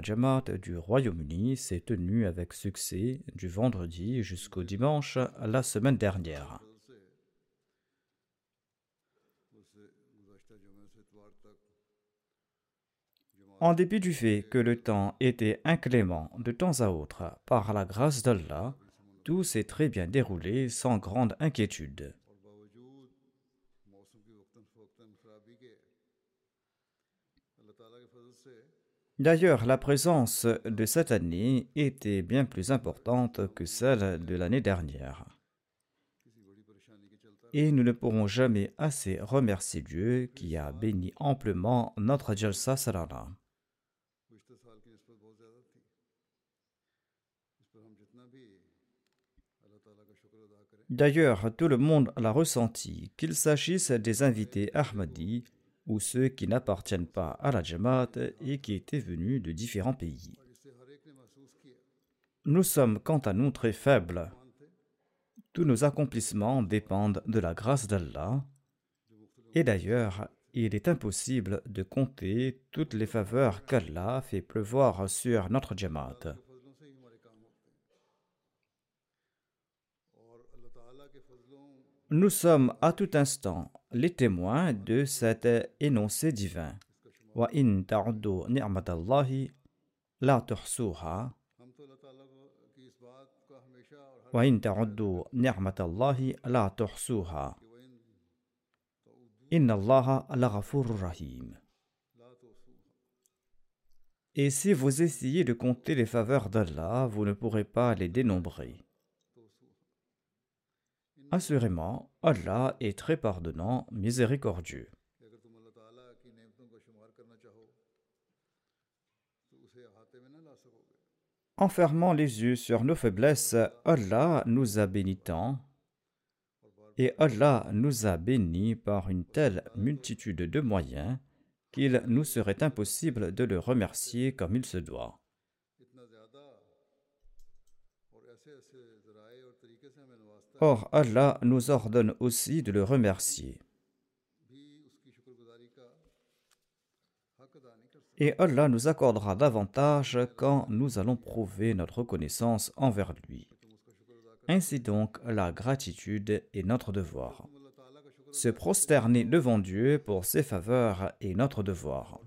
du Royaume-Uni s'est tenu avec succès du vendredi jusqu'au dimanche la semaine dernière. En dépit du fait que le temps était inclément de temps à autre, par la grâce d'Allah, tout s'est très bien déroulé sans grande inquiétude. D'ailleurs, la présence de cette année était bien plus importante que celle de l'année dernière. Et nous ne pourrons jamais assez remercier Dieu qui a béni amplement notre Jalsa Salala. D'ailleurs, tout le monde l'a ressenti, qu'il s'agisse des invités Ahmadi ou ceux qui n'appartiennent pas à la Jamaat et qui étaient venus de différents pays. Nous sommes quant à nous très faibles. Tous nos accomplissements dépendent de la grâce d'Allah. Et d'ailleurs, il est impossible de compter toutes les faveurs qu'Allah fait pleuvoir sur notre Jamaat. Nous sommes à tout instant les témoins de cet énoncé divin. Wa in ta'uddu ni'matallahi la tuhsuha. Wa in ta'uddu ni'matallahi la tuhsuha. Inna Allaha laghafurur rahim. Et si vous essayez de compter les faveurs d'Allah, vous ne pourrez pas les dénombrer. Assurément, Allah est très pardonnant, miséricordieux. En fermant les yeux sur nos faiblesses, Allah nous a bénis tant, et Allah nous a bénis par une telle multitude de moyens qu'il nous serait impossible de le remercier comme il se doit. Or, Allah nous ordonne aussi de le remercier. Et Allah nous accordera davantage quand nous allons prouver notre reconnaissance envers lui. Ainsi donc, la gratitude est notre devoir. Se prosterner devant Dieu pour ses faveurs est notre devoir.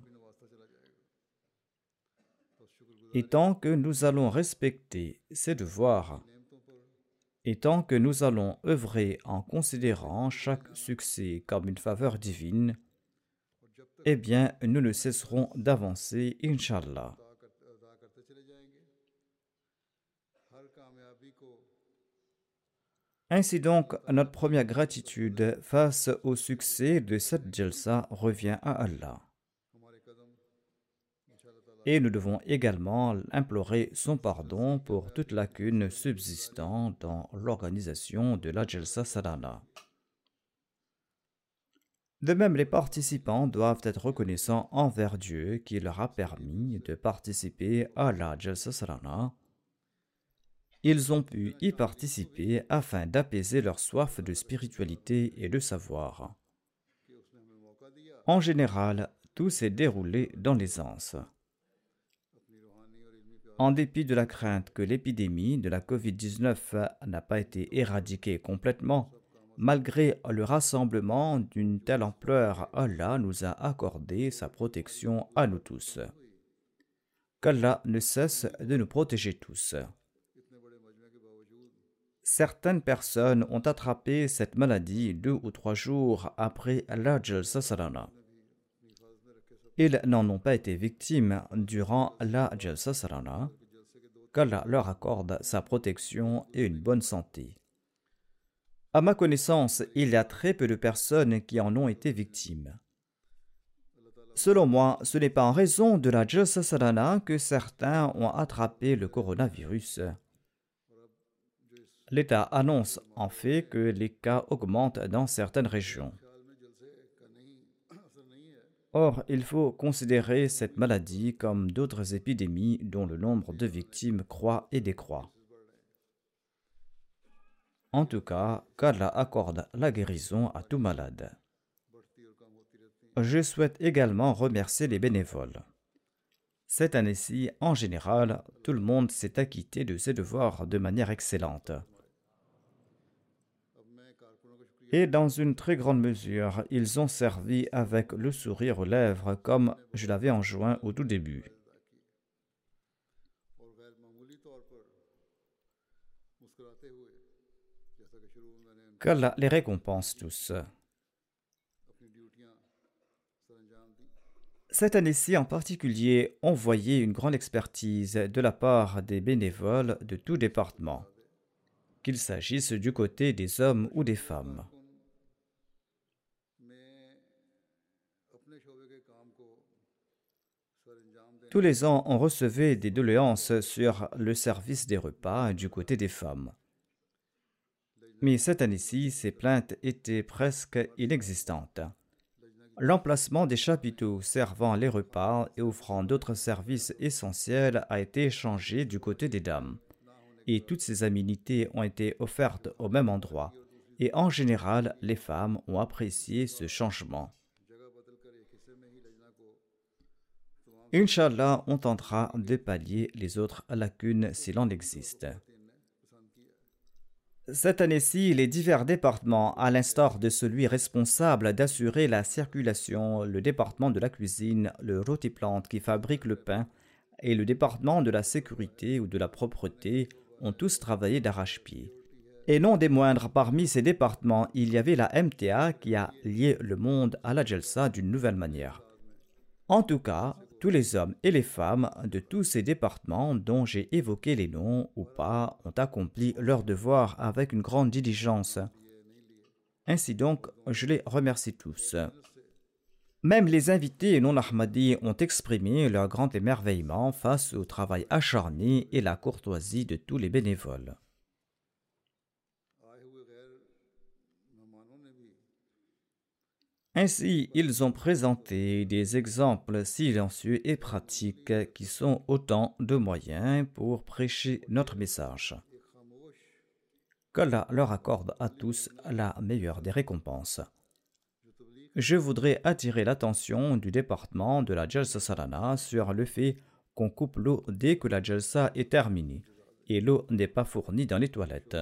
Et tant que nous allons respecter ses devoirs, et tant que nous allons œuvrer en considérant chaque succès comme une faveur divine, eh bien, nous ne cesserons d'avancer, Inch'Allah. Ainsi donc, notre première gratitude face au succès de cette Jalsa revient à Allah. Et nous devons également implorer son pardon pour toute lacune subsistant dans l'organisation de la Jalsa. De même, les participants doivent être reconnaissants envers Dieu qui leur a permis de participer à la Jalsa ils ont pu y participer afin d'apaiser leur soif de spiritualité et de savoir. En général, tout s'est déroulé dans l'aisance. En dépit de la crainte que l'épidémie de la COVID-19 n'a pas été éradiquée complètement, malgré le rassemblement d'une telle ampleur, Allah nous a accordé sa protection à nous tous. Qu'Allah ne cesse de nous protéger tous. Certaines personnes ont attrapé cette maladie deux ou trois jours après l'Ajal Sasarana. Ils n'en ont pas été victimes durant la Jalsa qu'Allah leur accorde sa protection et une bonne santé. À ma connaissance, il y a très peu de personnes qui en ont été victimes. Selon moi, ce n'est pas en raison de la Jalsa que certains ont attrapé le coronavirus. L'État annonce en fait que les cas augmentent dans certaines régions. Or, il faut considérer cette maladie comme d'autres épidémies dont le nombre de victimes croît et décroît. En tout cas, qu'Allah accorde la guérison à tout malade. Je souhaite également remercier les bénévoles. Cette année-ci, en général, tout le monde s'est acquitté de ses devoirs de manière excellente et dans une très grande mesure, ils ont servi avec le sourire aux lèvres comme je l'avais enjoint au tout début. Qu'Allah les récompense tous. Cette année-ci en particulier, on voyait une grande expertise de la part des bénévoles de tout département, qu'il s'agisse du côté des hommes ou des femmes. Tous les ans, on recevait des doléances sur le service des repas du côté des femmes. Mais cette année-ci, ces plaintes étaient presque inexistantes. L'emplacement des chapiteaux servant les repas et offrant d'autres services essentiels a été changé du côté des dames. Et toutes ces aménités ont été offertes au même endroit. Et en général, les femmes ont apprécié ce changement. Inch'Allah, on tentera de pallier les autres lacunes s'il en existe. Cette année-ci, les divers départements, à l'instar de celui responsable d'assurer la circulation, le département de la cuisine, le rotiplante qui fabrique le pain et le département de la sécurité ou de la propreté, ont tous travaillé d'arrache-pied. Et non des moindres, parmi ces départements, il y avait la MTA qui a lié le monde à la Jalsa d'une nouvelle manière. En tout cas, tous les hommes et les femmes de tous ces départements dont j'ai évoqué les noms ou pas ont accompli leur devoir avec une grande diligence. Ainsi donc, je les remercie tous. Même les invités non ahmadis ont exprimé leur grand émerveillement face au travail acharné et la courtoisie de tous les bénévoles. Ainsi, ils ont présenté des exemples silencieux et pratiques qui sont autant de moyens pour prêcher notre message. Qu'Allah leur accorde à tous la meilleure des récompenses. Je voudrais attirer l'attention du département de la Jalsa Salana sur le fait qu'on coupe l'eau dès que la Jalsa est terminée et l'eau n'est pas fournie dans les toilettes.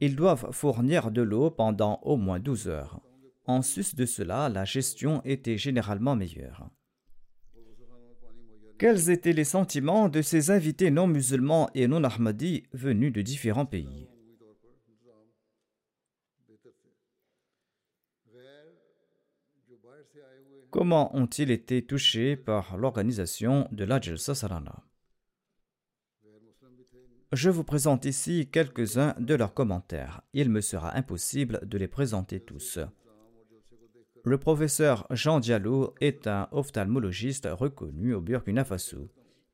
Ils doivent fournir de l'eau pendant au moins 12 heures. En sus de cela, la gestion était généralement meilleure. Quels étaient les sentiments de ces invités non musulmans et non ahmadis venus de différents pays? Comment ont-ils été touchés par l'organisation de la Jalsa Je vous présente ici quelques-uns de leurs commentaires. Il me sera impossible de les présenter tous. Le professeur Jean Diallo est un ophtalmologiste reconnu au Burkina Faso.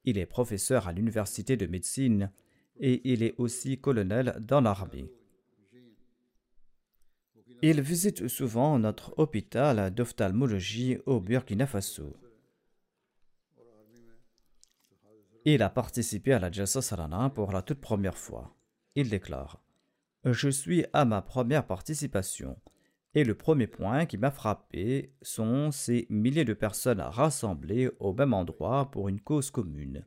Il est professeur à l'université de médecine et il est aussi colonel dans l'armée. Il visite souvent notre hôpital d'ophtalmologie au Burkina Faso. Il a participé à la Jalsa Salana pour la toute première fois. Il déclare Je suis à ma première participation. Et le premier point qui m'a frappé sont ces milliers de personnes rassemblées au même endroit pour une cause commune.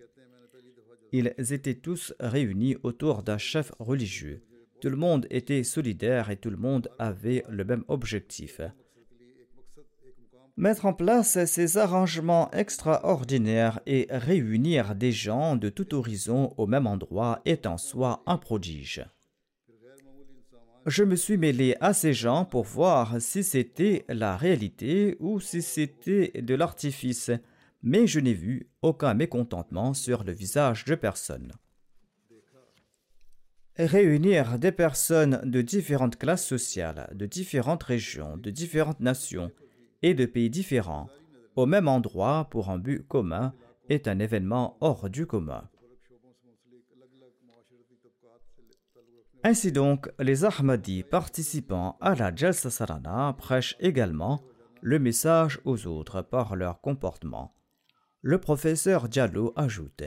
Ils étaient tous réunis autour d'un chef religieux. Tout le monde était solidaire et tout le monde avait le même objectif. Mettre en place ces arrangements extraordinaires et réunir des gens de tout horizon au même endroit est en soi un prodige. Je me suis mêlé à ces gens pour voir si c'était la réalité ou si c'était de l'artifice, mais je n'ai vu aucun mécontentement sur le visage de personne. Réunir des personnes de différentes classes sociales, de différentes régions, de différentes nations, et de pays différents au même endroit pour un but commun est un événement hors du commun. Ainsi donc, les Ahmadis participant à la Jalsa Sarana prêchent également le message aux autres par leur comportement. Le professeur Diallo ajoute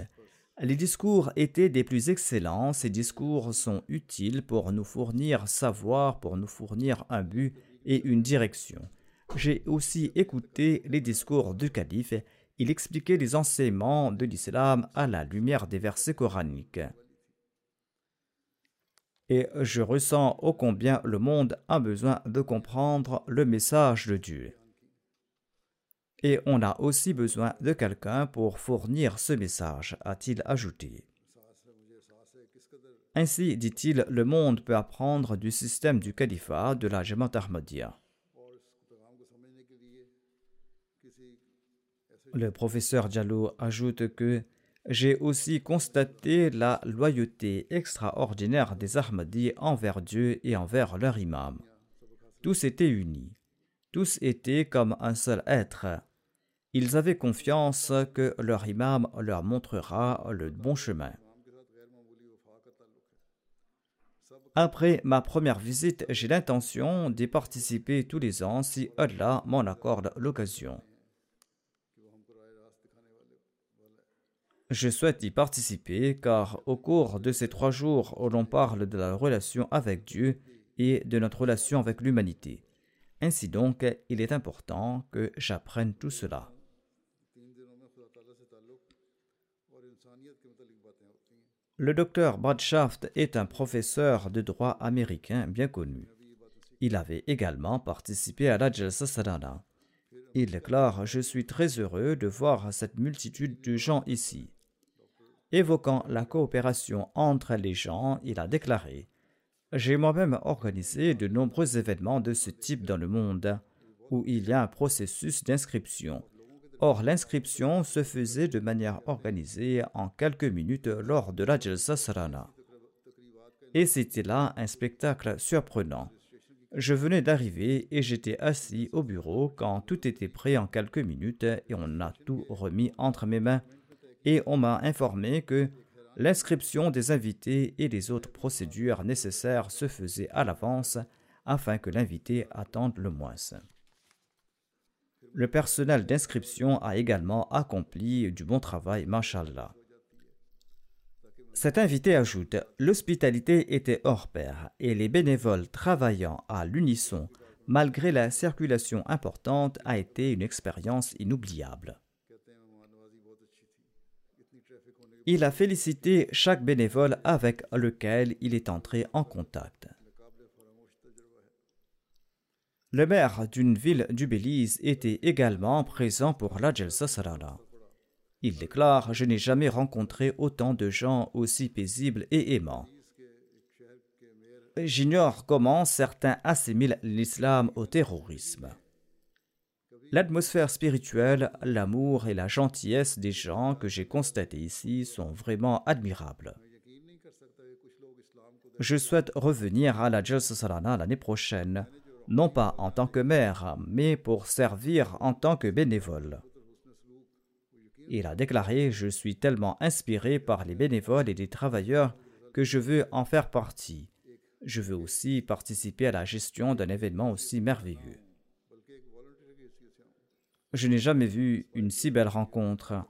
Les discours étaient des plus excellents, ces discours sont utiles pour nous fournir savoir, pour nous fournir un but et une direction. J'ai aussi écouté les discours du calife. Il expliquait les enseignements de l'islam à la lumière des versets coraniques. Et je ressens ô combien le monde a besoin de comprendre le message de Dieu. Et on a aussi besoin de quelqu'un pour fournir ce message, a-t-il ajouté. Ainsi, dit-il, le monde peut apprendre du système du califat de la Jamaat Ahmadiyya. Le professeur Diallo ajoute que j'ai aussi constaté la loyauté extraordinaire des Ahmadis envers Dieu et envers leur imam. Tous étaient unis. Tous étaient comme un seul être. Ils avaient confiance que leur imam leur montrera le bon chemin. Après ma première visite, j'ai l'intention d'y participer tous les ans si Allah m'en accorde l'occasion. Je souhaite y participer car au cours de ces trois jours où l'on parle de la relation avec Dieu et de notre relation avec l'humanité. Ainsi donc, il est important que j'apprenne tout cela. Le docteur Bradshaft est un professeur de droit américain bien connu. Il avait également participé à la Jalsa Sadana. Il déclare Je suis très heureux de voir cette multitude de gens ici. Évoquant la coopération entre les gens, il a déclaré J'ai moi-même organisé de nombreux événements de ce type dans le monde, où il y a un processus d'inscription. Or, l'inscription se faisait de manière organisée en quelques minutes lors de la Jalsa Sarana. Et c'était là un spectacle surprenant. Je venais d'arriver et j'étais assis au bureau quand tout était prêt en quelques minutes et on a tout remis entre mes mains et on m'a informé que l'inscription des invités et les autres procédures nécessaires se faisaient à l'avance afin que l'invité attende le moins. Le personnel d'inscription a également accompli du bon travail, mashallah. Cet invité ajoute L'hospitalité était hors pair et les bénévoles travaillant à l'unisson malgré la circulation importante a été une expérience inoubliable. Il a félicité chaque bénévole avec lequel il est entré en contact. Le maire d'une ville du Belize était également présent pour la Jalsa. Il déclare Je n'ai jamais rencontré autant de gens aussi paisibles et aimants. J'ignore comment certains assimilent l'islam au terrorisme. L'atmosphère spirituelle, l'amour et la gentillesse des gens que j'ai constatés ici sont vraiment admirables. Je souhaite revenir à la Jalsa l'année prochaine, non pas en tant que maire, mais pour servir en tant que bénévole. Il a déclaré Je suis tellement inspiré par les bénévoles et les travailleurs que je veux en faire partie. Je veux aussi participer à la gestion d'un événement aussi merveilleux. Je n'ai jamais vu une si belle rencontre.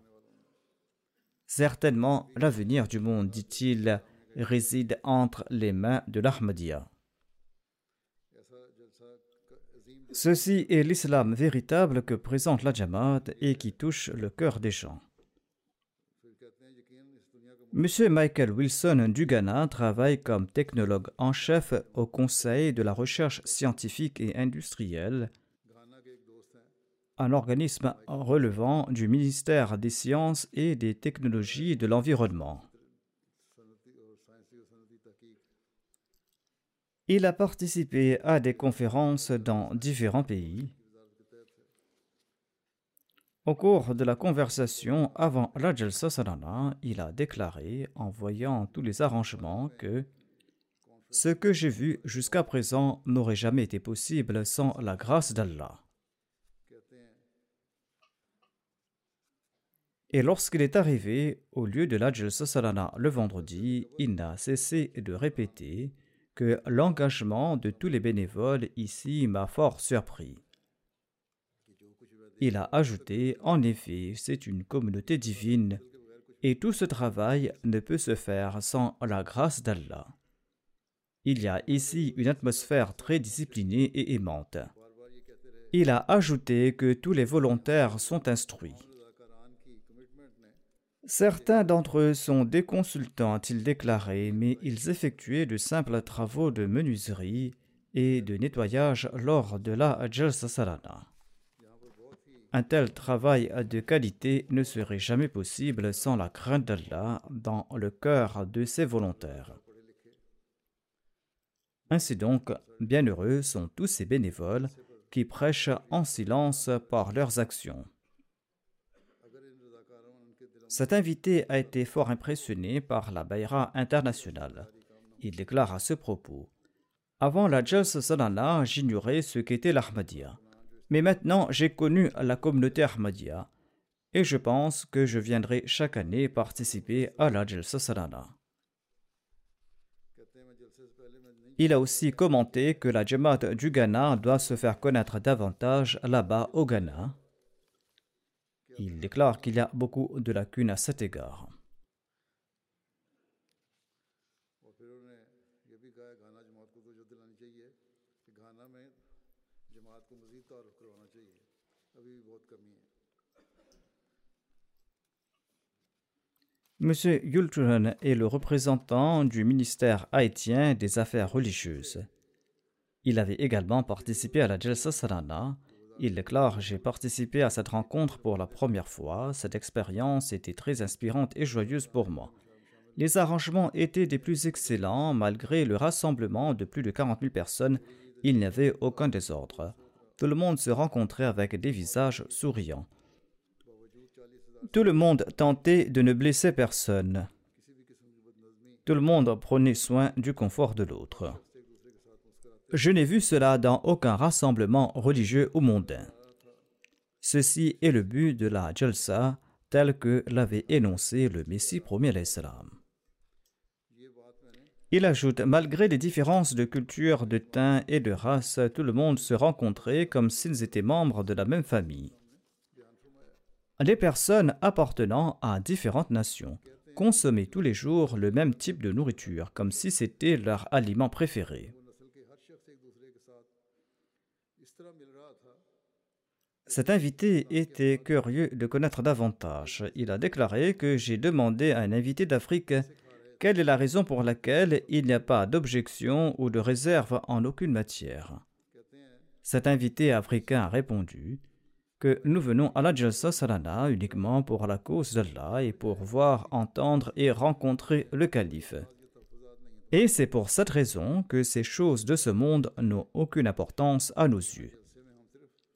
Certainement, l'avenir du monde, dit-il, réside entre les mains de l'Ahmadiyya. Ceci est l'islam véritable que présente la Jamaat et qui touche le cœur des gens. M. Michael Wilson du Ghana travaille comme technologue en chef au Conseil de la recherche scientifique et industrielle, un organisme relevant du ministère des Sciences et des Technologies de l'Environnement. Il a participé à des conférences dans différents pays. Au cours de la conversation avant la Jalsa il a déclaré, en voyant tous les arrangements, que ce que j'ai vu jusqu'à présent n'aurait jamais été possible sans la grâce d'Allah. Et lorsqu'il est arrivé au lieu de la Jalsa le vendredi, il n'a cessé de répéter que l'engagement de tous les bénévoles ici m'a fort surpris. Il a ajouté, en effet, c'est une communauté divine, et tout ce travail ne peut se faire sans la grâce d'Allah. Il y a ici une atmosphère très disciplinée et aimante. Il a ajouté que tous les volontaires sont instruits. Certains d'entre eux sont des consultants, a-t-il déclaré, mais ils effectuaient de simples travaux de menuiserie et de nettoyage lors de la Jalsa Salana. Un tel travail de qualité ne serait jamais possible sans la crainte d'Allah dans le cœur de ses volontaires. Ainsi donc, bienheureux sont tous ces bénévoles qui prêchent en silence par leurs actions. Cet invité a été fort impressionné par la Bayra internationale. Il déclare à ce propos Avant la Jalsa Salana, j'ignorais ce qu'était l'Ahmadiyya. Mais maintenant, j'ai connu la communauté Ahmadiyya et je pense que je viendrai chaque année participer à la Jalsa Salana. Il a aussi commenté que la Jamaat du Ghana doit se faire connaître davantage là-bas au Ghana il déclare qu'il y a beaucoup de lacunes à cet égard. M. Yulturen est le représentant du ministère haïtien des Affaires religieuses. Il avait également participé à la Jalsa Sarana, il déclare J'ai participé à cette rencontre pour la première fois. Cette expérience était très inspirante et joyeuse pour moi. Les arrangements étaient des plus excellents. Malgré le rassemblement de plus de 40 000 personnes, il n'y avait aucun désordre. Tout le monde se rencontrait avec des visages souriants. Tout le monde tentait de ne blesser personne. Tout le monde prenait soin du confort de l'autre. Je n'ai vu cela dans aucun rassemblement religieux ou mondain. Ceci est le but de la Jalsa tel que l'avait énoncé le Messie premier l'Islam. Il ajoute, malgré les différences de culture, de teint et de race, tout le monde se rencontrait comme s'ils étaient membres de la même famille. Les personnes appartenant à différentes nations consommaient tous les jours le même type de nourriture, comme si c'était leur aliment préféré. Cet invité était curieux de connaître davantage. Il a déclaré que j'ai demandé à un invité d'Afrique quelle est la raison pour laquelle il n'y a pas d'objection ou de réserve en aucune matière. Cet invité africain a répondu que nous venons à la Jalsa Salana uniquement pour la cause d'Allah et pour voir, entendre et rencontrer le calife. Et c'est pour cette raison que ces choses de ce monde n'ont aucune importance à nos yeux.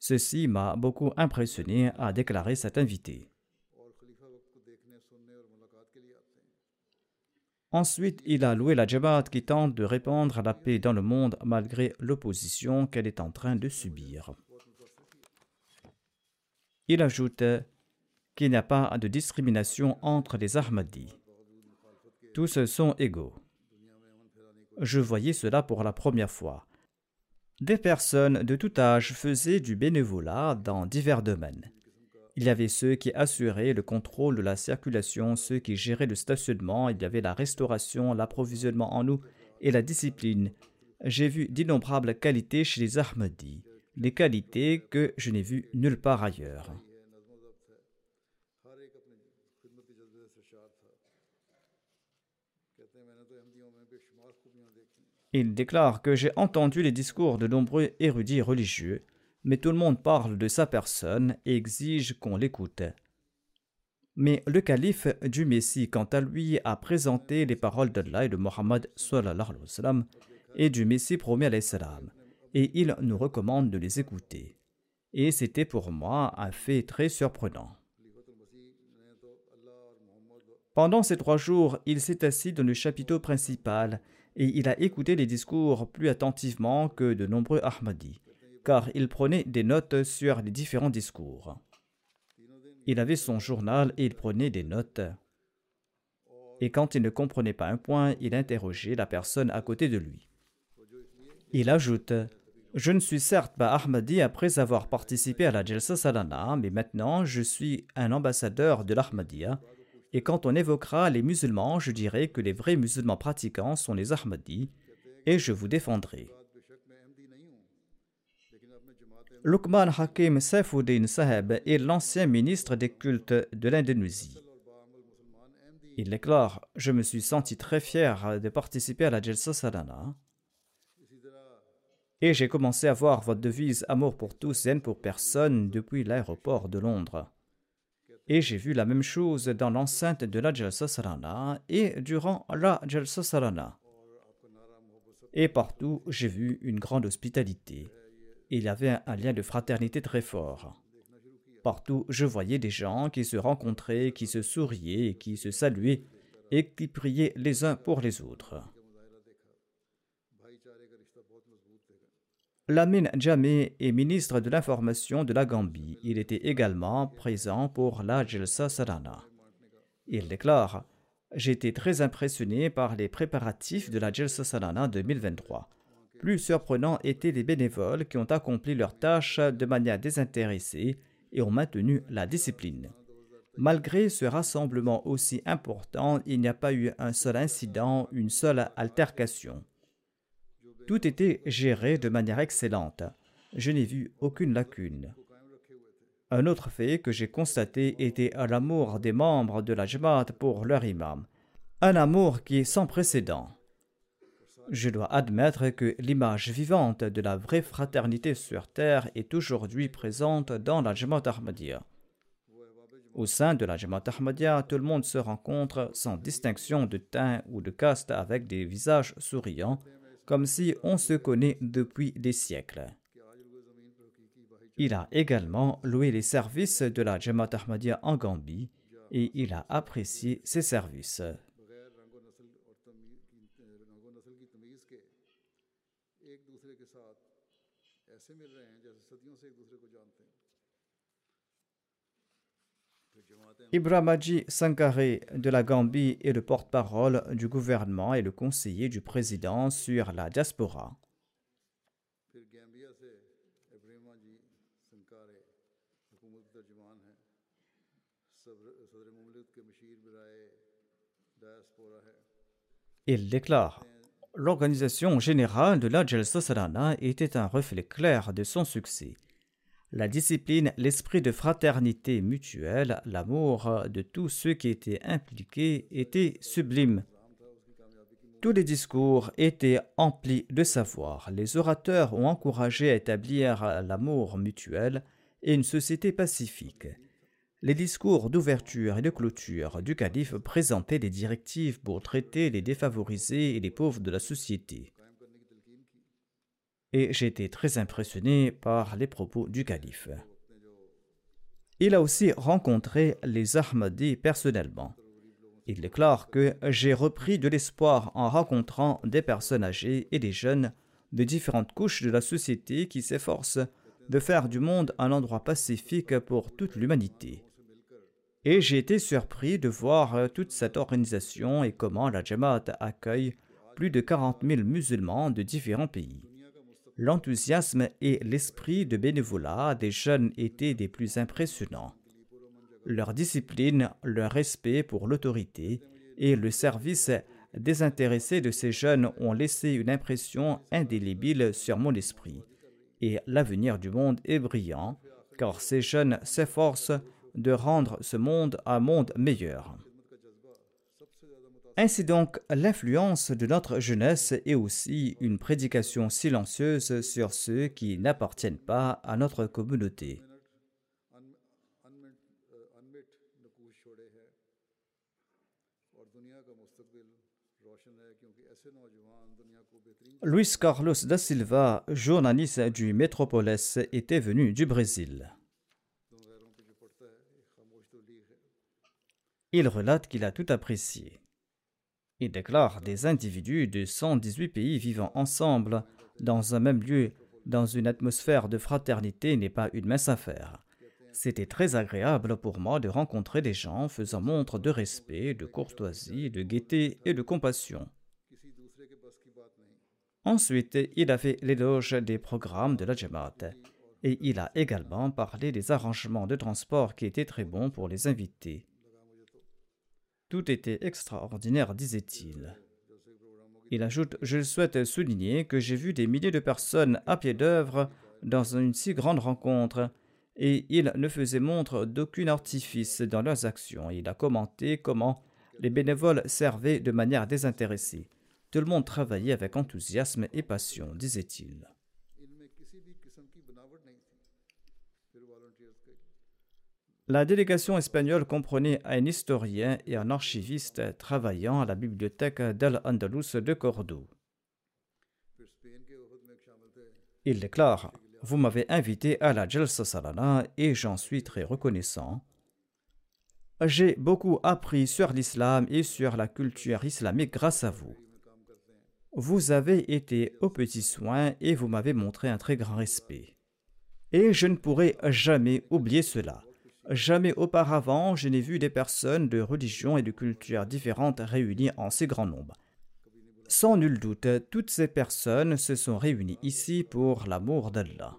Ceci m'a beaucoup impressionné, a déclaré cet invité. Ensuite, il a loué la Jamaat qui tente de répandre la paix dans le monde malgré l'opposition qu'elle est en train de subir. Il ajoute qu'il n'y a pas de discrimination entre les Ahmadis. Tous sont égaux. Je voyais cela pour la première fois. Des personnes de tout âge faisaient du bénévolat dans divers domaines. Il y avait ceux qui assuraient le contrôle de la circulation, ceux qui géraient le stationnement, il y avait la restauration, l'approvisionnement en eau et la discipline. J'ai vu d'innombrables qualités chez les Ahmadis, des qualités que je n'ai vues nulle part ailleurs. Il déclare que j'ai entendu les discours de nombreux érudits religieux, mais tout le monde parle de sa personne et exige qu'on l'écoute. Mais le calife du Messie, quant à lui, a présenté les paroles d'Allah et de Mohammed et du Messie promis et il nous recommande de les écouter. Et c'était pour moi un fait très surprenant. Pendant ces trois jours, il s'est assis dans le chapiteau principal et il a écouté les discours plus attentivement que de nombreux Ahmadis, car il prenait des notes sur les différents discours. Il avait son journal et il prenait des notes. Et quand il ne comprenait pas un point, il interrogeait la personne à côté de lui. Il ajoute Je ne suis certes pas Ahmadi après avoir participé à la Jalsa Salana, mais maintenant je suis un ambassadeur de l'Ahmadiyya et quand on évoquera les musulmans, je dirai que les vrais musulmans pratiquants sont les Ahmadis, et je vous défendrai. Lukman Hakim Saifuddin Saheb est l'ancien ministre des cultes de l'Indonésie. Il déclare Je me suis senti très fier de participer à la Jalsa Salana. Et j'ai commencé à voir votre devise Amour pour tous, zen pour personne depuis l'aéroport de Londres. Et j'ai vu la même chose dans l'enceinte de la Jalsa Sarana et durant la Jalsa Sarana. Et partout, j'ai vu une grande hospitalité. Il y avait un lien de fraternité très fort. Partout, je voyais des gens qui se rencontraient, qui se souriaient, qui se saluaient et qui priaient les uns pour les autres. Lamine Jamé est ministre de l'Information de la Gambie. Il était également présent pour la Jalsa Sarana. Il déclare J'étais très impressionné par les préparatifs de la Jalsa Sarana 2023. Plus surprenant étaient les bénévoles qui ont accompli leurs tâches de manière désintéressée et ont maintenu la discipline. Malgré ce rassemblement aussi important, il n'y a pas eu un seul incident, une seule altercation. Tout était géré de manière excellente. Je n'ai vu aucune lacune. Un autre fait que j'ai constaté était l'amour des membres de la Jamaat pour leur imam. Un amour qui est sans précédent. Je dois admettre que l'image vivante de la vraie fraternité sur terre est aujourd'hui présente dans la Jamaat Ahmadiyya. Au sein de la Jamaat Ahmadiyya, tout le monde se rencontre sans distinction de teint ou de caste avec des visages souriants comme si on se connaît depuis des siècles. Il a également loué les services de la Jamaat Ahmadiyya en Gambie et il a apprécié ses services. Ibrahim Sankare de la Gambie est le porte-parole du gouvernement et le conseiller du président sur la diaspora. Il déclare L'organisation générale de la Jalsa Salana était un reflet clair de son succès la discipline, l'esprit de fraternité mutuelle, l'amour de tous ceux qui étaient impliqués était sublime. Tous les discours étaient emplis de savoir. Les orateurs ont encouragé à établir l'amour mutuel et une société pacifique. Les discours d'ouverture et de clôture du calife présentaient des directives pour traiter les défavorisés et les pauvres de la société et j'ai été très impressionné par les propos du calife. Il a aussi rencontré les Ahmadis personnellement. Il déclare que j'ai repris de l'espoir en rencontrant des personnes âgées et des jeunes de différentes couches de la société qui s'efforcent de faire du monde un endroit pacifique pour toute l'humanité. Et j'ai été surpris de voir toute cette organisation et comment la Jamaat accueille plus de 40 000 musulmans de différents pays. L'enthousiasme et l'esprit de bénévolat des jeunes étaient des plus impressionnants. leur discipline, leur respect pour l'autorité et le service désintéressé de ces jeunes ont laissé une impression indélébile sur mon esprit. Et l'avenir du monde est brillant, car ces jeunes s'efforcent de rendre ce monde un monde meilleur. Ainsi donc, l'influence de notre jeunesse est aussi une prédication silencieuse sur ceux qui n'appartiennent pas à notre communauté. Luis Carlos da Silva, journaliste du Métropolis, était venu du Brésil. Il relate qu'il a tout apprécié. Il déclare des individus de 118 pays vivant ensemble dans un même lieu, dans une atmosphère de fraternité, n'est pas une mince affaire. C'était très agréable pour moi de rencontrer des gens faisant montre de respect, de courtoisie, de gaieté et de compassion. Ensuite, il a fait l'éloge des programmes de la Jamaat et il a également parlé des arrangements de transport qui étaient très bons pour les invités. Tout était extraordinaire, disait-il. Il ajoute Je souhaite souligner que j'ai vu des milliers de personnes à pied d'œuvre dans une si grande rencontre, et il ne faisait montre d'aucun artifice dans leurs actions. Il a commenté comment les bénévoles servaient de manière désintéressée. Tout le monde travaillait avec enthousiasme et passion, disait-il. La délégation espagnole comprenait un historien et un archiviste travaillant à la bibliothèque d'Al-Andalus de Cordoue. Il déclare Vous m'avez invité à la Jalsa Salana et j'en suis très reconnaissant. J'ai beaucoup appris sur l'islam et sur la culture islamique grâce à vous. Vous avez été aux petits soins et vous m'avez montré un très grand respect. Et je ne pourrai jamais oublier cela. Jamais auparavant je n'ai vu des personnes de religions et de cultures différentes réunies en si grand nombre. Sans nul doute, toutes ces personnes se sont réunies ici pour l'amour d'Allah.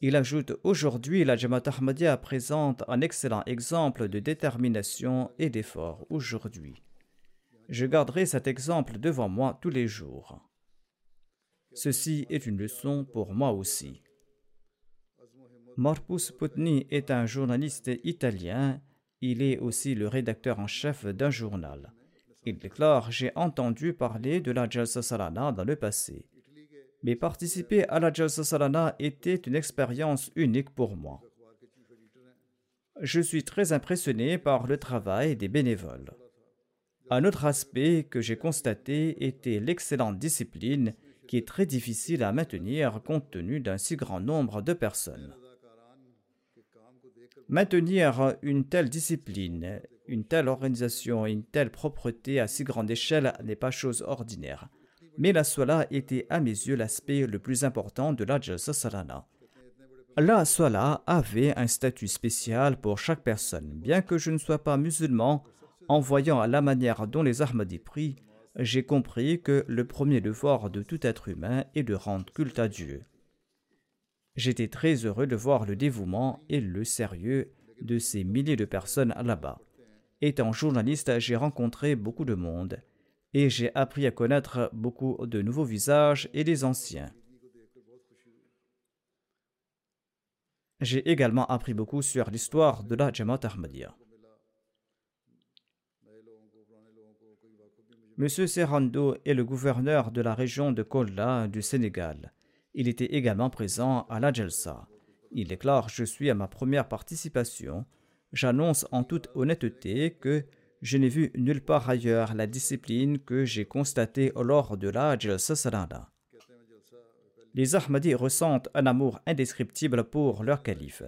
Il ajoute aujourd'hui la Jamaat Ahmadiyya présente un excellent exemple de détermination et d'effort aujourd'hui. Je garderai cet exemple devant moi tous les jours. Ceci est une leçon pour moi aussi. Marpus Putni est un journaliste italien. Il est aussi le rédacteur en chef d'un journal. Il déclare J'ai entendu parler de la Jalsa Salana dans le passé. Mais participer à la Jalsa Salana était une expérience unique pour moi. Je suis très impressionné par le travail des bénévoles. Un autre aspect que j'ai constaté était l'excellente discipline qui est très difficile à maintenir compte tenu d'un si grand nombre de personnes. Maintenir une telle discipline, une telle organisation et une telle propreté à si grande échelle n'est pas chose ordinaire. Mais la Swala était à mes yeux l'aspect le plus important de la Jalsa. La Swala avait un statut spécial pour chaque personne. Bien que je ne sois pas musulman, en voyant la manière dont les Ahmadis prient, j'ai compris que le premier devoir de tout être humain est de rendre culte à Dieu. J'étais très heureux de voir le dévouement et le sérieux de ces milliers de personnes là-bas. Étant journaliste, j'ai rencontré beaucoup de monde et j'ai appris à connaître beaucoup de nouveaux visages et des anciens. J'ai également appris beaucoup sur l'histoire de la Jamaat Ahmadiyya. M. Serrando est le gouverneur de la région de Kolla du Sénégal. Il était également présent à la Jalsa. Il déclare Je suis à ma première participation. J'annonce en toute honnêteté que je n'ai vu nulle part ailleurs la discipline que j'ai constatée lors de la Jalsa Salada. Les Ahmadis ressentent un amour indescriptible pour leur calife.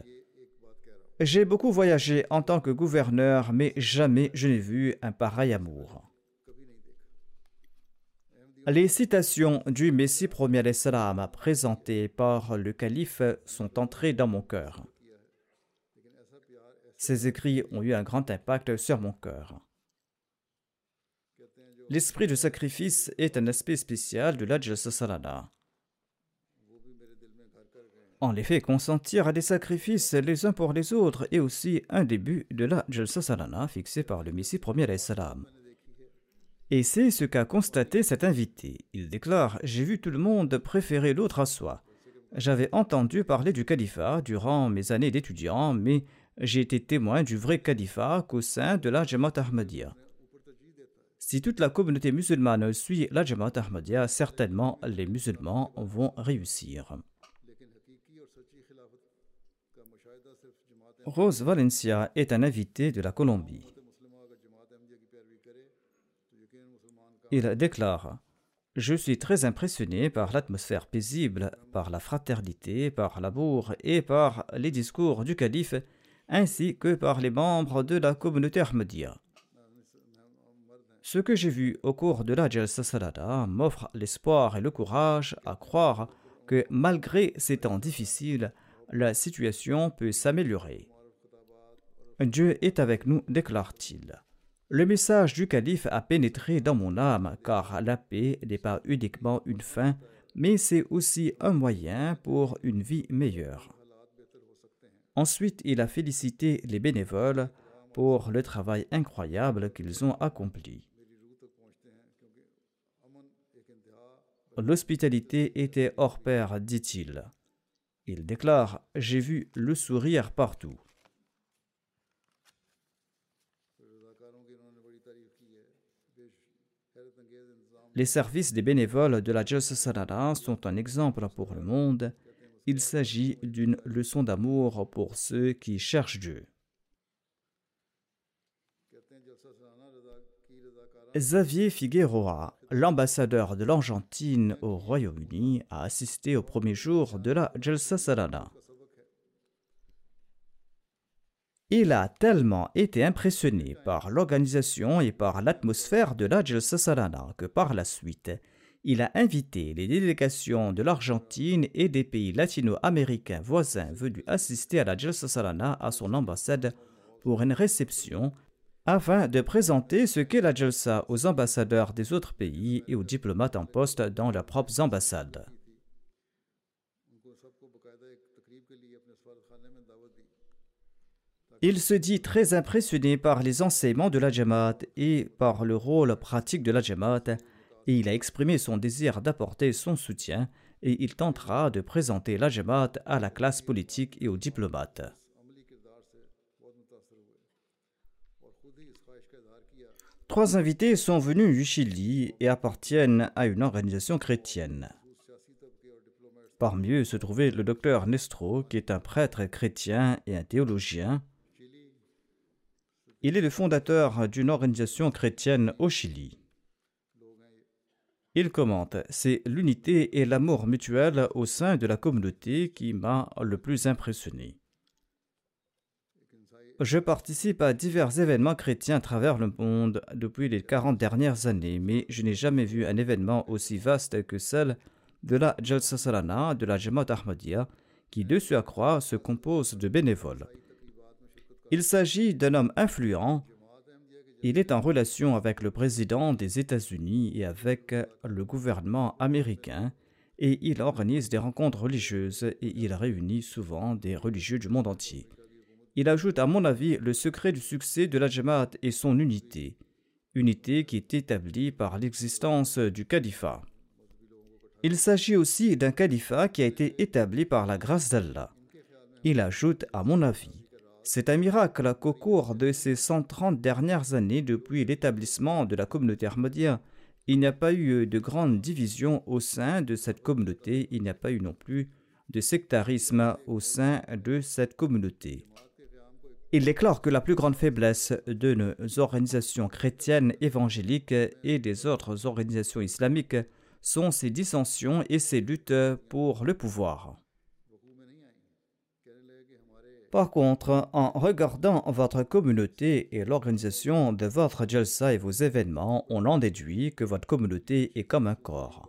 J'ai beaucoup voyagé en tant que gouverneur, mais jamais je n'ai vu un pareil amour. Les citations du Messie premier salam présentées par le calife sont entrées dans mon cœur. Ces écrits ont eu un grand impact sur mon cœur. L'esprit de sacrifice est un aspect spécial de l'Ajjasa Salana. en effet consentir à des sacrifices les uns pour les autres est aussi un début de la Jalsa Salana fixée par le Messie premier. Et c'est ce qu'a constaté cet invité. Il déclare J'ai vu tout le monde préférer l'autre à soi. J'avais entendu parler du califat durant mes années d'étudiant, mais j'ai été témoin du vrai califat qu'au sein de la Jamaat Ahmadiyya. Si toute la communauté musulmane suit la Jamaat Ahmadiyya, certainement les musulmans vont réussir. Rose Valencia est un invité de la Colombie. Il déclare Je suis très impressionné par l'atmosphère paisible, par la fraternité, par l'amour et par les discours du calife, ainsi que par les membres de la communauté Ahmadiyya. Ce que j'ai vu au cours de la Jalsa Salada m'offre l'espoir et le courage à croire que malgré ces temps difficiles, la situation peut s'améliorer. Dieu est avec nous, déclare-t-il. Le message du calife a pénétré dans mon âme, car la paix n'est pas uniquement une fin, mais c'est aussi un moyen pour une vie meilleure. Ensuite, il a félicité les bénévoles pour le travail incroyable qu'ils ont accompli. L'hospitalité était hors pair, dit-il. Il déclare J'ai vu le sourire partout. Les services des bénévoles de la Jalsa Salada sont un exemple pour le monde. Il s'agit d'une leçon d'amour pour ceux qui cherchent Dieu. Xavier Figueroa, l'ambassadeur de l'Argentine au Royaume-Uni, a assisté au premier jour de la Jalsa Salada. Il a tellement été impressionné par l'organisation et par l'atmosphère de la Jalsa Salana que par la suite, il a invité les délégations de l'Argentine et des pays latino-américains voisins venus assister à la Jalsa Salana à son ambassade pour une réception afin de présenter ce qu'est la Jalsa aux ambassadeurs des autres pays et aux diplomates en poste dans leurs propres ambassades. Il se dit très impressionné par les enseignements de la Jamaat et par le rôle pratique de la Jamaat, et il a exprimé son désir d'apporter son soutien, et il tentera de présenter la Jamaat à la classe politique et aux diplomates. Trois invités sont venus du Chili et appartiennent à une organisation chrétienne. Parmi eux se trouvait le docteur Nestro, qui est un prêtre chrétien et un théologien, il est le fondateur d'une organisation chrétienne au Chili. Il commente C'est l'unité et l'amour mutuel au sein de la communauté qui m'a le plus impressionné. Je participe à divers événements chrétiens à travers le monde depuis les 40 dernières années, mais je n'ai jamais vu un événement aussi vaste que celle de la Jalsa Salana de la Jamaat Ahmadiyya, qui de ce à croire se compose de bénévoles. Il s'agit d'un homme influent. Il est en relation avec le président des États-Unis et avec le gouvernement américain et il organise des rencontres religieuses et il réunit souvent des religieux du monde entier. Il ajoute à mon avis le secret du succès de la Jamaat et son unité, unité qui est établie par l'existence du califat. Il s'agit aussi d'un califat qui a été établi par la grâce d'Allah. Il ajoute à mon avis c'est un miracle qu'au cours de ces 130 dernières années depuis l'établissement de la communauté Ahmadiyya, il n'y a pas eu de grande division au sein de cette communauté, il n'y a pas eu non plus de sectarisme au sein de cette communauté. Il déclare que la plus grande faiblesse de nos organisations chrétiennes évangéliques et des autres organisations islamiques sont ces dissensions et ces luttes pour le pouvoir. Par contre, en regardant votre communauté et l'organisation de votre jalsa et vos événements, on en déduit que votre communauté est comme un corps.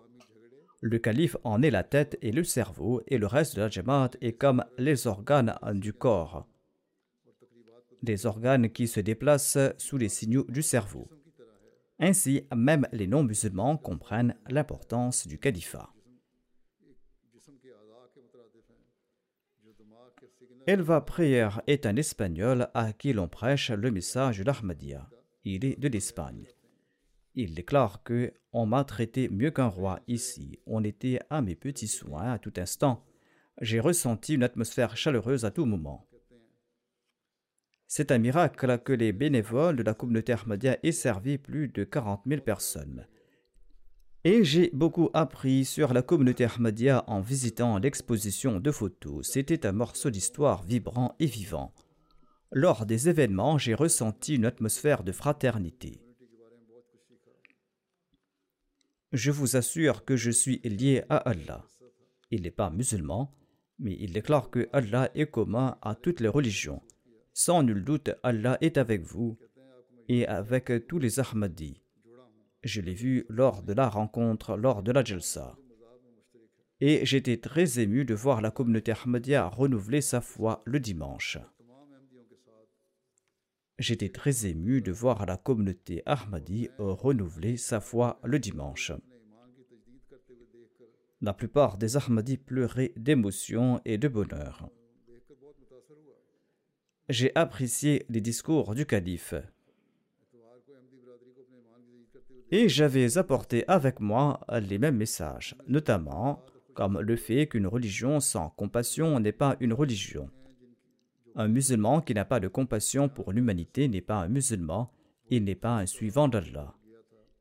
Le calife en est la tête et le cerveau, et le reste de la Jamaat est comme les organes du corps. Des organes qui se déplacent sous les signaux du cerveau. Ainsi, même les non-musulmans comprennent l'importance du califat. Elva Prier est un Espagnol à qui l'on prêche le message de. Il est de l'Espagne. Il déclare que on m'a traité mieux qu'un roi ici. On était à mes petits soins à tout instant. J'ai ressenti une atmosphère chaleureuse à tout moment. C'est un miracle que les bénévoles de la communauté Ahmadiyya aient servi plus de 40 000 personnes. Et j'ai beaucoup appris sur la communauté Ahmadiyya en visitant l'exposition de photos. C'était un morceau d'histoire vibrant et vivant. Lors des événements, j'ai ressenti une atmosphère de fraternité. Je vous assure que je suis lié à Allah. Il n'est pas musulman, mais il déclare que Allah est commun à toutes les religions. Sans nul doute, Allah est avec vous et avec tous les Ahmadis. Je l'ai vu lors de la rencontre, lors de la Jalsa. Et j'étais très ému de voir la communauté Ahmadiyya renouveler sa foi le dimanche. J'étais très ému de voir la communauté Ahmadi renouveler sa foi le dimanche. La plupart des Ahmadis pleuraient d'émotion et de bonheur. J'ai apprécié les discours du calife et j'avais apporté avec moi les mêmes messages, notamment comme le fait qu'une religion sans compassion n'est pas une religion. Un musulman qui n'a pas de compassion pour l'humanité n'est pas un musulman, il n'est pas un suivant d'Allah.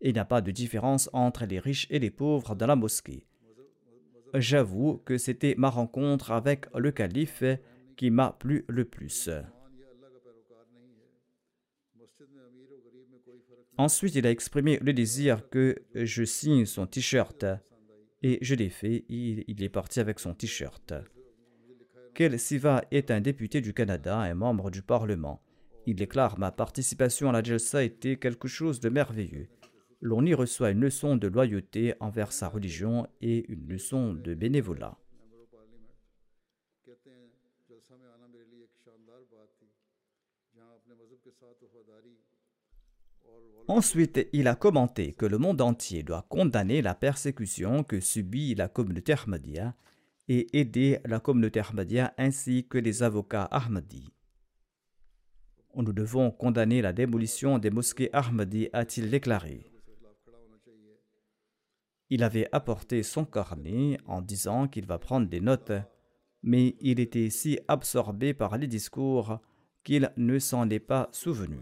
Il n'y a pas de différence entre les riches et les pauvres dans la mosquée. J'avoue que c'était ma rencontre avec le calife qui m'a plu le plus. Ensuite, il a exprimé le désir que je signe son t-shirt. Et je l'ai fait, il, est parti avec son t-shirt. Kel Siva est un député du Canada et membre du Parlement. Il déclare Ma participation à la Jalsa était quelque chose de merveilleux. L'on y reçoit une leçon de loyauté envers sa religion et une leçon de bénévolat. Ensuite, il a commenté que le monde entier doit condamner la persécution que subit la communauté Ahmadiyya et aider la communauté Ahmadiyya ainsi que les avocats Ahmadis. Nous devons condamner la démolition des mosquées Ahmadi, a-t-il déclaré. Il avait apporté son carnet en disant qu'il va prendre des notes, mais il était si absorbé par les discours qu'il ne s'en est pas souvenu.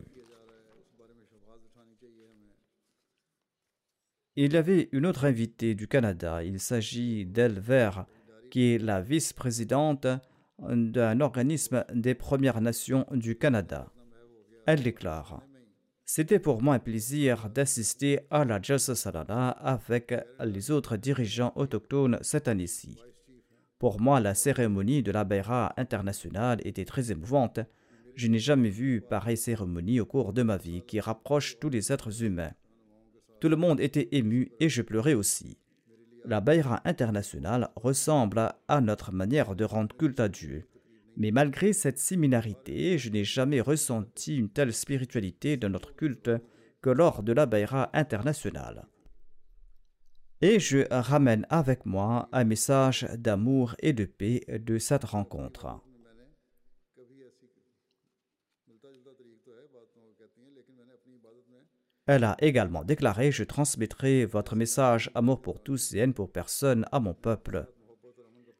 Il y avait une autre invitée du Canada. Il s'agit d'Elle Vert, qui est la vice-présidente d'un organisme des Premières Nations du Canada. Elle déclare C'était pour moi un plaisir d'assister à la Jalsa Salana avec les autres dirigeants autochtones cette année-ci. Pour moi, la cérémonie de la Beira internationale était très émouvante. Je n'ai jamais vu pareille cérémonie au cours de ma vie qui rapproche tous les êtres humains. Tout le monde était ému et je pleurais aussi. La Bayra internationale ressemble à notre manière de rendre culte à Dieu. Mais malgré cette similarité, je n'ai jamais ressenti une telle spiritualité de notre culte que lors de la Bayra internationale. Et je ramène avec moi un message d'amour et de paix de cette rencontre. Elle a également déclaré Je transmettrai votre message amour pour tous et haine pour personne à mon peuple.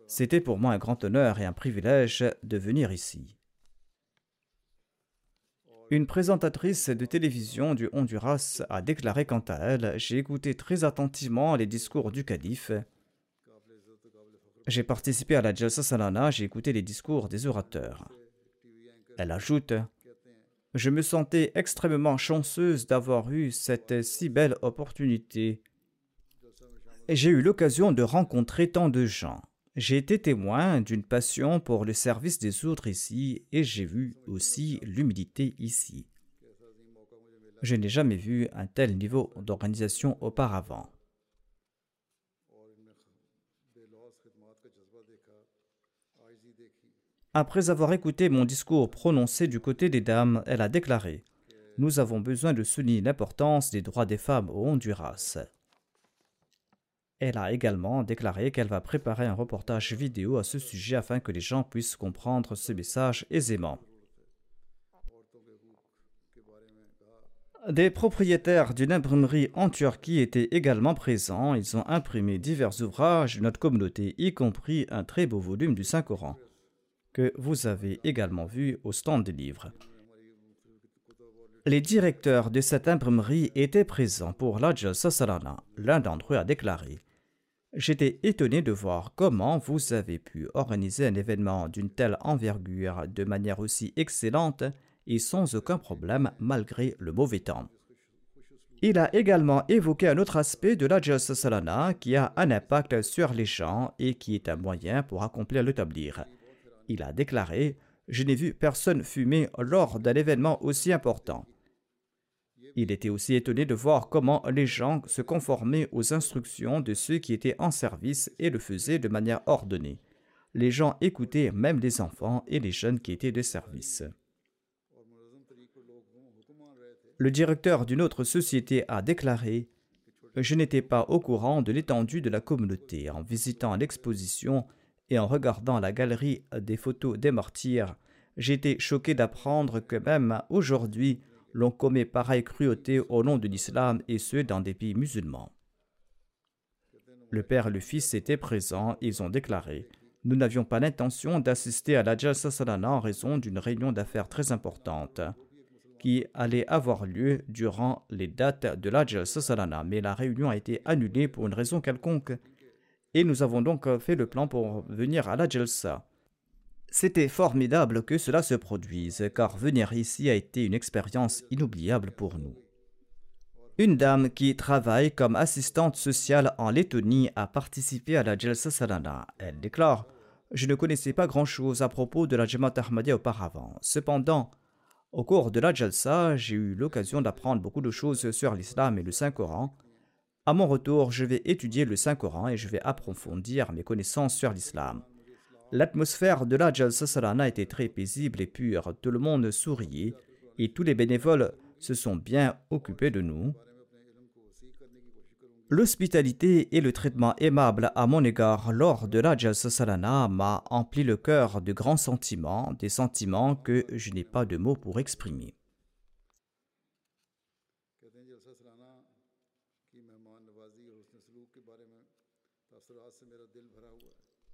C'était pour moi un grand honneur et un privilège de venir ici. Une présentatrice de télévision du Honduras a déclaré quant à elle J'ai écouté très attentivement les discours du calife. J'ai participé à la Jalsa Salana, j'ai écouté les discours des orateurs. Elle ajoute je me sentais extrêmement chanceuse d'avoir eu cette si belle opportunité. J'ai eu l'occasion de rencontrer tant de gens. J'ai été témoin d'une passion pour le service des autres ici et j'ai vu aussi l'humilité ici. Je n'ai jamais vu un tel niveau d'organisation auparavant. Après avoir écouté mon discours prononcé du côté des dames, elle a déclaré Nous avons besoin de souligner l'importance des droits des femmes au Honduras. Elle a également déclaré qu'elle va préparer un reportage vidéo à ce sujet afin que les gens puissent comprendre ce message aisément. Des propriétaires d'une imprimerie en Turquie étaient également présents. Ils ont imprimé divers ouvrages de notre communauté, y compris un très beau volume du Saint-Coran, que vous avez également vu au stand des livres. Les directeurs de cette imprimerie étaient présents pour l'Ajal Salana. L'un d'entre eux a déclaré J'étais étonné de voir comment vous avez pu organiser un événement d'une telle envergure de manière aussi excellente et sans aucun problème malgré le mauvais temps. Il a également évoqué un autre aspect de l'Ajal Salana qui a un impact sur les gens et qui est un moyen pour accomplir le tablir. Il a déclaré Je n'ai vu personne fumer lors d'un événement aussi important. Il était aussi étonné de voir comment les gens se conformaient aux instructions de ceux qui étaient en service et le faisaient de manière ordonnée. Les gens écoutaient même les enfants et les jeunes qui étaient de service. Le directeur d'une autre société a déclaré Je n'étais pas au courant de l'étendue de la communauté. En visitant l'exposition et en regardant la galerie des photos des martyrs, j'étais choqué d'apprendre que même aujourd'hui, l'on commet pareille cruauté au nom de l'islam et ce dans des pays musulmans. Le père et le fils étaient présents ils ont déclaré Nous n'avions pas l'intention d'assister à la Salana en raison d'une réunion d'affaires très importante qui allait avoir lieu durant les dates de la Salana, mais la réunion a été annulée pour une raison quelconque et nous avons donc fait le plan pour venir à la Jalsa. C'était formidable que cela se produise, car venir ici a été une expérience inoubliable pour nous. Une dame qui travaille comme assistante sociale en Lettonie a participé à la Jalsa Salana. Elle déclare Je ne connaissais pas grand-chose à propos de la Jamaat Ahmadiyya auparavant. Cependant, au cours de la Jalsa, j'ai eu l'occasion d'apprendre beaucoup de choses sur l'islam et le Saint-Coran. À mon retour, je vais étudier le Saint-Coran et je vais approfondir mes connaissances sur l'islam. L'atmosphère de la Jalsa Salana était très paisible et pure. Tout le monde souriait et tous les bénévoles se sont bien occupés de nous. L'hospitalité et le traitement aimable à mon égard lors de la Jalsa Salana m'a empli le cœur de grands sentiments, des sentiments que je n'ai pas de mots pour exprimer.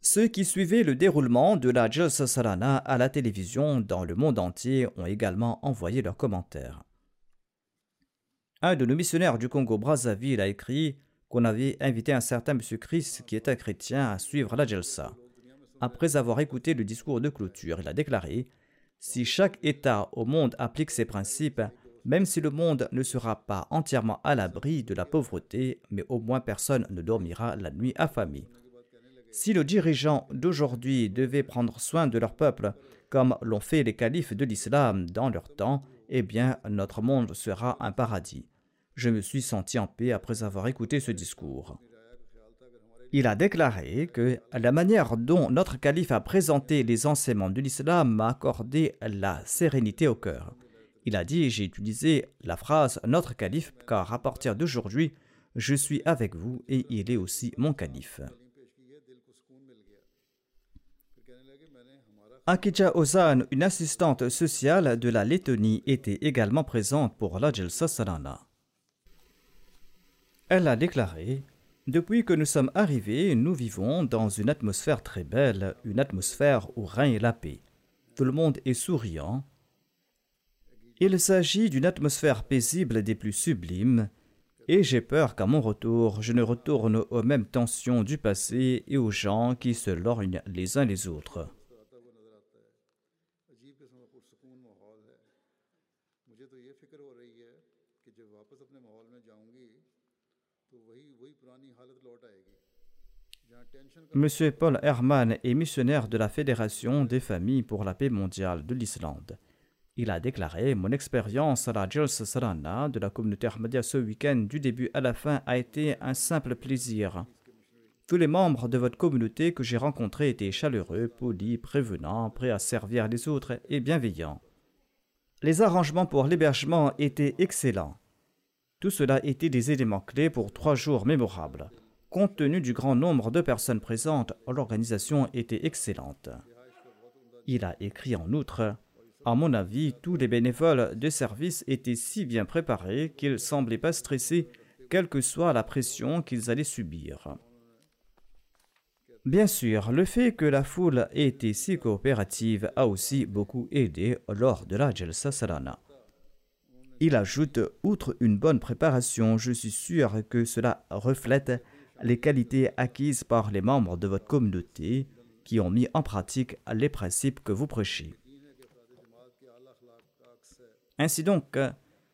Ceux qui suivaient le déroulement de la Jalsa Salana à la télévision dans le monde entier ont également envoyé leurs commentaires. Un de nos missionnaires du Congo-Brazzaville a écrit qu'on avait invité un certain M. Chris, qui est un chrétien, à suivre la Jalsa. Après avoir écouté le discours de clôture, il a déclaré Si chaque État au monde applique ces principes, même si le monde ne sera pas entièrement à l'abri de la pauvreté, mais au moins personne ne dormira la nuit affamé. Si nos dirigeants d'aujourd'hui devaient prendre soin de leur peuple, comme l'ont fait les califes de l'islam dans leur temps, eh bien notre monde sera un paradis. Je me suis senti en paix après avoir écouté ce discours. Il a déclaré que la manière dont notre calife a présenté les enseignements de l'islam m'a accordé la sérénité au cœur. Il a dit J'ai utilisé la phrase notre calife car à partir d'aujourd'hui, je suis avec vous et il est aussi mon calife. Akija Ozan, une assistante sociale de la Lettonie, était également présente pour la Salana. Elle a déclaré Depuis que nous sommes arrivés, nous vivons dans une atmosphère très belle, une atmosphère où règne la paix. Tout le monde est souriant. Il s'agit d'une atmosphère paisible des plus sublimes, et j'ai peur qu'à mon retour, je ne retourne aux mêmes tensions du passé et aux gens qui se lorgnent les uns les autres. M. Paul Herman est missionnaire de la Fédération des familles pour la paix mondiale de l'Islande. Il a déclaré Mon expérience à la Jules Sarana de la communauté Ahmadiyya ce week-end du début à la fin a été un simple plaisir. Tous les membres de votre communauté que j'ai rencontrés étaient chaleureux, polis, prévenants, prêts à servir les autres et bienveillants. Les arrangements pour l'hébergement étaient excellents. Tout cela était des éléments clés pour trois jours mémorables. Compte tenu du grand nombre de personnes présentes, l'organisation était excellente. Il a écrit en outre À mon avis, tous les bénévoles de service étaient si bien préparés qu'ils ne semblaient pas stressés, quelle que soit la pression qu'ils allaient subir. Bien sûr, le fait que la foule ait été si coopérative a aussi beaucoup aidé lors de la Jalsa Salana. Il ajoute, outre une bonne préparation, je suis sûr que cela reflète les qualités acquises par les membres de votre communauté qui ont mis en pratique les principes que vous prêchez. Ainsi donc,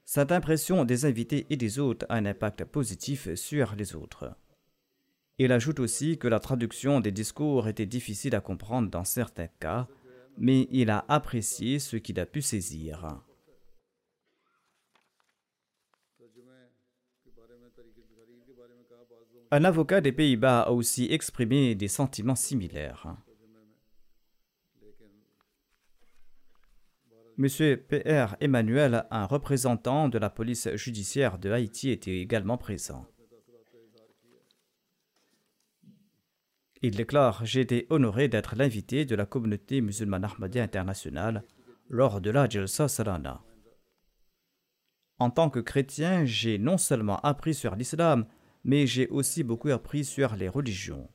cette impression des invités et des hôtes a un impact positif sur les autres. Il ajoute aussi que la traduction des discours était difficile à comprendre dans certains cas, mais il a apprécié ce qu'il a pu saisir. Un avocat des Pays-Bas a aussi exprimé des sentiments similaires. Monsieur P.R. Emmanuel, un représentant de la police judiciaire de Haïti, était également présent. Il déclare J'ai été honoré d'être l'invité de la communauté musulmane Ahmadiyya internationale lors de la Jalsa Salana. En tant que chrétien, j'ai non seulement appris sur l'islam, mais j'ai aussi beaucoup appris sur les religions.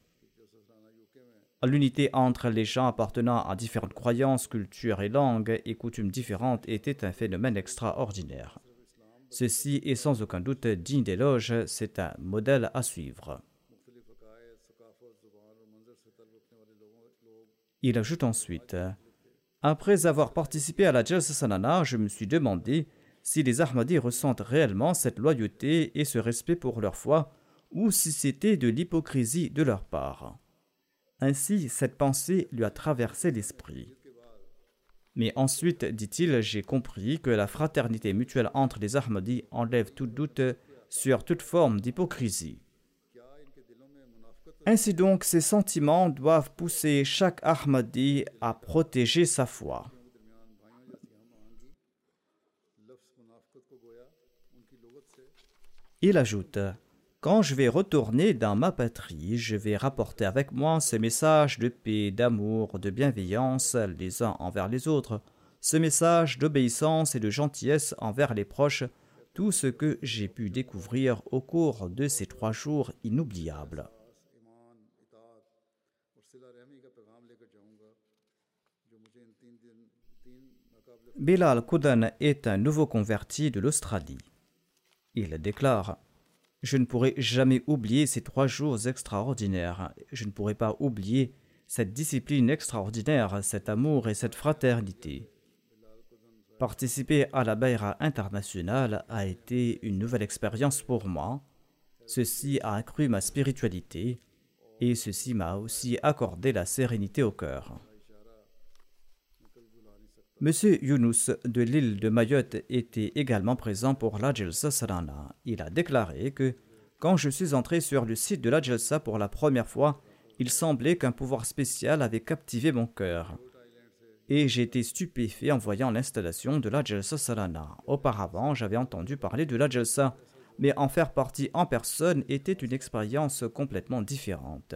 L'unité entre les gens appartenant à différentes croyances, cultures et langues et coutumes différentes était un phénomène extraordinaire. Ceci est sans aucun doute digne d'éloge, c'est un modèle à suivre. Il ajoute ensuite Après avoir participé à la Jalsa Sanana, je me suis demandé si les Ahmadis ressentent réellement cette loyauté et ce respect pour leur foi ou si c'était de l'hypocrisie de leur part. Ainsi, cette pensée lui a traversé l'esprit. Mais ensuite, dit-il, j'ai compris que la fraternité mutuelle entre les Ahmadis enlève tout doute sur toute forme d'hypocrisie. Ainsi donc, ces sentiments doivent pousser chaque Ahmadi à protéger sa foi. Il ajoute quand je vais retourner dans ma patrie, je vais rapporter avec moi ces messages de paix, d'amour, de bienveillance les uns envers les autres, ce message d'obéissance et de gentillesse envers les proches, tout ce que j'ai pu découvrir au cours de ces trois jours inoubliables. Bilal Koudan est un nouveau converti de l'Australie. Il déclare je ne pourrai jamais oublier ces trois jours extraordinaires. Je ne pourrai pas oublier cette discipline extraordinaire, cet amour et cette fraternité. Participer à la Bayra internationale a été une nouvelle expérience pour moi. Ceci a accru ma spiritualité et ceci m'a aussi accordé la sérénité au cœur. Monsieur Younous de l'île de Mayotte était également présent pour la Jalsa Sarana. Il a déclaré que quand je suis entré sur le site de la Jalsa pour la première fois, il semblait qu'un pouvoir spécial avait captivé mon cœur. Et j'ai été stupéfait en voyant l'installation de la Jalsa Sarana. Auparavant, j'avais entendu parler de la Jalsa, mais en faire partie en personne était une expérience complètement différente.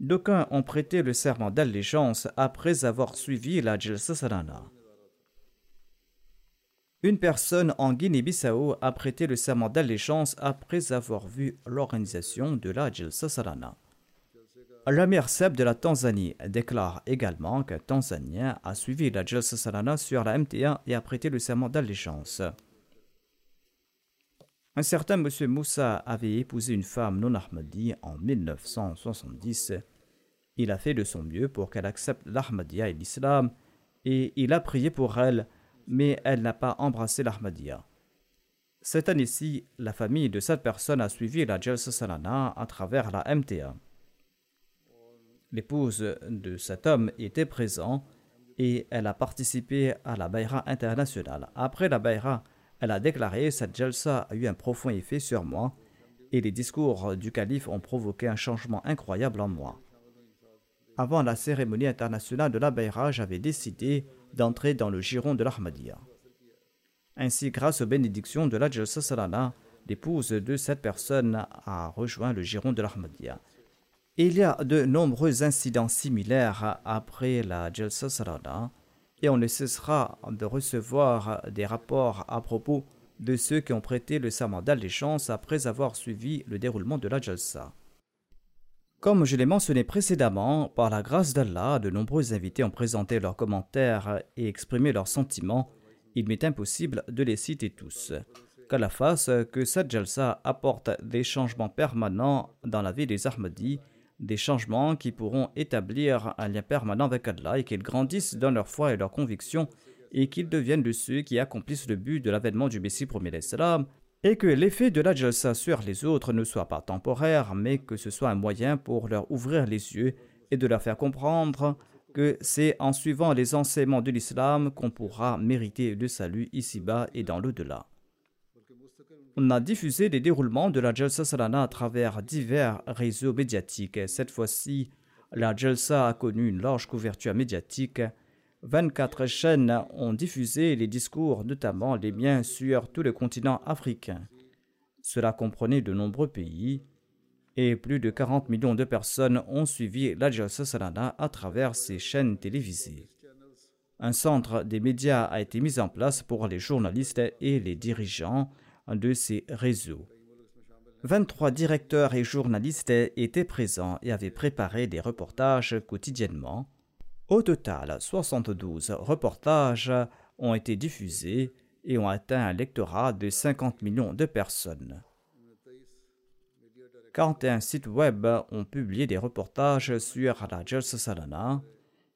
D'aucuns ont prêté le serment d'allégeance après avoir suivi la Jalsa Sarana. Une personne en Guinée-Bissau a prêté le serment d'allégeance après avoir vu l'organisation de la Jalsa Sarana. L'Amir Seb de la Tanzanie déclare également qu'un Tanzanien a suivi la Jalsa Sarana sur la MTA et a prêté le serment d'allégeance. Un certain monsieur Moussa avait épousé une femme non Ahmadi en 1970. Il a fait de son mieux pour qu'elle accepte l'Ahmadiyya et l'islam, et il a prié pour elle, mais elle n'a pas embrassé l'Ahmadiyya. Cette année-ci, la famille de cette personne a suivi la Jalsa Salana à travers la MTA. L'épouse de cet homme était présente et elle a participé à la Bayra internationale. Après la Bayra, elle a déclaré Cette Jalsa a eu un profond effet sur moi et les discours du calife ont provoqué un changement incroyable en moi. Avant la cérémonie internationale de la Bayra, j'avais décidé d'entrer dans le giron de l'Ahmadiyya. Ainsi, grâce aux bénédictions de la Jalsa Salana, l'épouse de cette personne a rejoint le giron de l'Ahmadiyya. Il y a de nombreux incidents similaires après la Jalsa Salana et on ne cessera de recevoir des rapports à propos de ceux qui ont prêté le serment d'allégeance après avoir suivi le déroulement de la Jalsa. Comme je l'ai mentionné précédemment, par la grâce d'Allah, de nombreux invités ont présenté leurs commentaires et exprimé leurs sentiments. Il m'est impossible de les citer tous. Qu'à la face que cette jalsa apporte des changements permanents dans la vie des Ahmadis, des changements qui pourront établir un lien permanent avec Allah et qu'ils grandissent dans leur foi et leur conviction et qu'ils deviennent de ceux qui accomplissent le but de l'avènement du Messie premier l'Islam et que l'effet de la sur les autres ne soit pas temporaire, mais que ce soit un moyen pour leur ouvrir les yeux et de leur faire comprendre que c'est en suivant les enseignements de l'islam qu'on pourra mériter le salut ici-bas et dans l'au-delà. On a diffusé les déroulements de la Jalsa Salana à travers divers réseaux médiatiques. Cette fois-ci, la Jalsa a connu une large couverture médiatique 24 chaînes ont diffusé les discours, notamment les miens, sur tout le continent africain. Cela comprenait de nombreux pays et plus de 40 millions de personnes ont suivi l'Ajasa Salana à travers ces chaînes télévisées. Un centre des médias a été mis en place pour les journalistes et les dirigeants de ces réseaux. 23 directeurs et journalistes étaient présents et avaient préparé des reportages quotidiennement au total, 72 reportages ont été diffusés et ont atteint un lectorat de 50 millions de personnes. 41 sites web ont publié des reportages sur la Jalsa Salana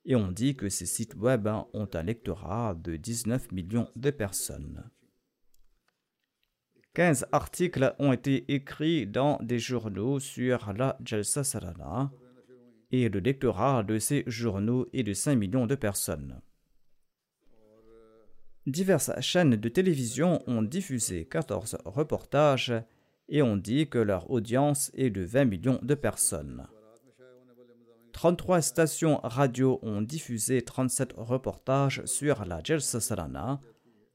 et on dit que ces sites web ont un lectorat de 19 millions de personnes. 15 articles ont été écrits dans des journaux sur la Jalsa Salana et le lectorat de ces journaux est de 5 millions de personnes. Diverses chaînes de télévision ont diffusé 14 reportages et ont dit que leur audience est de 20 millions de personnes. 33 stations radio ont diffusé 37 reportages sur la Jalsa Salana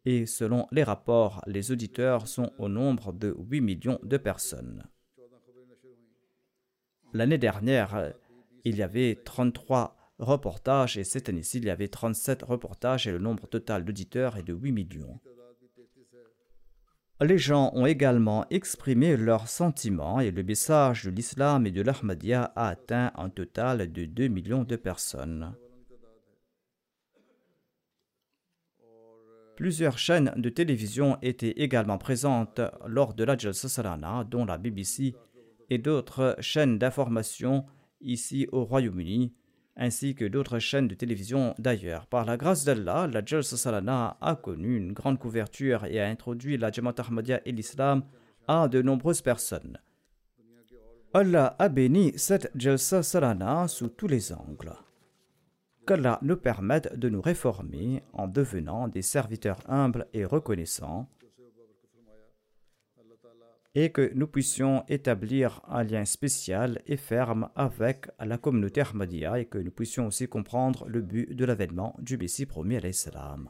et selon les rapports, les auditeurs sont au nombre de 8 millions de personnes. L'année dernière, il y avait 33 reportages et cette année-ci, il y avait 37 reportages et le nombre total d'auditeurs est de 8 millions. Les gens ont également exprimé leurs sentiments et le message de l'islam et de l'Ahmadiyya a atteint un total de 2 millions de personnes. Plusieurs chaînes de télévision étaient également présentes lors de la Jalsa Salana, dont la BBC et d'autres chaînes d'information ici au Royaume-Uni, ainsi que d'autres chaînes de télévision d'ailleurs. Par la grâce d'Allah, la Jalsa Salana a connu une grande couverture et a introduit la Jamaat Ahmadiyya et l'islam à de nombreuses personnes. Allah a béni cette Jalsa Salana sous tous les angles. Qu'Allah nous permette de nous réformer en devenant des serviteurs humbles et reconnaissants et que nous puissions établir un lien spécial et ferme avec la communauté Ahmadiyya et que nous puissions aussi comprendre le but de l'avènement du Messie premier à l'Islam.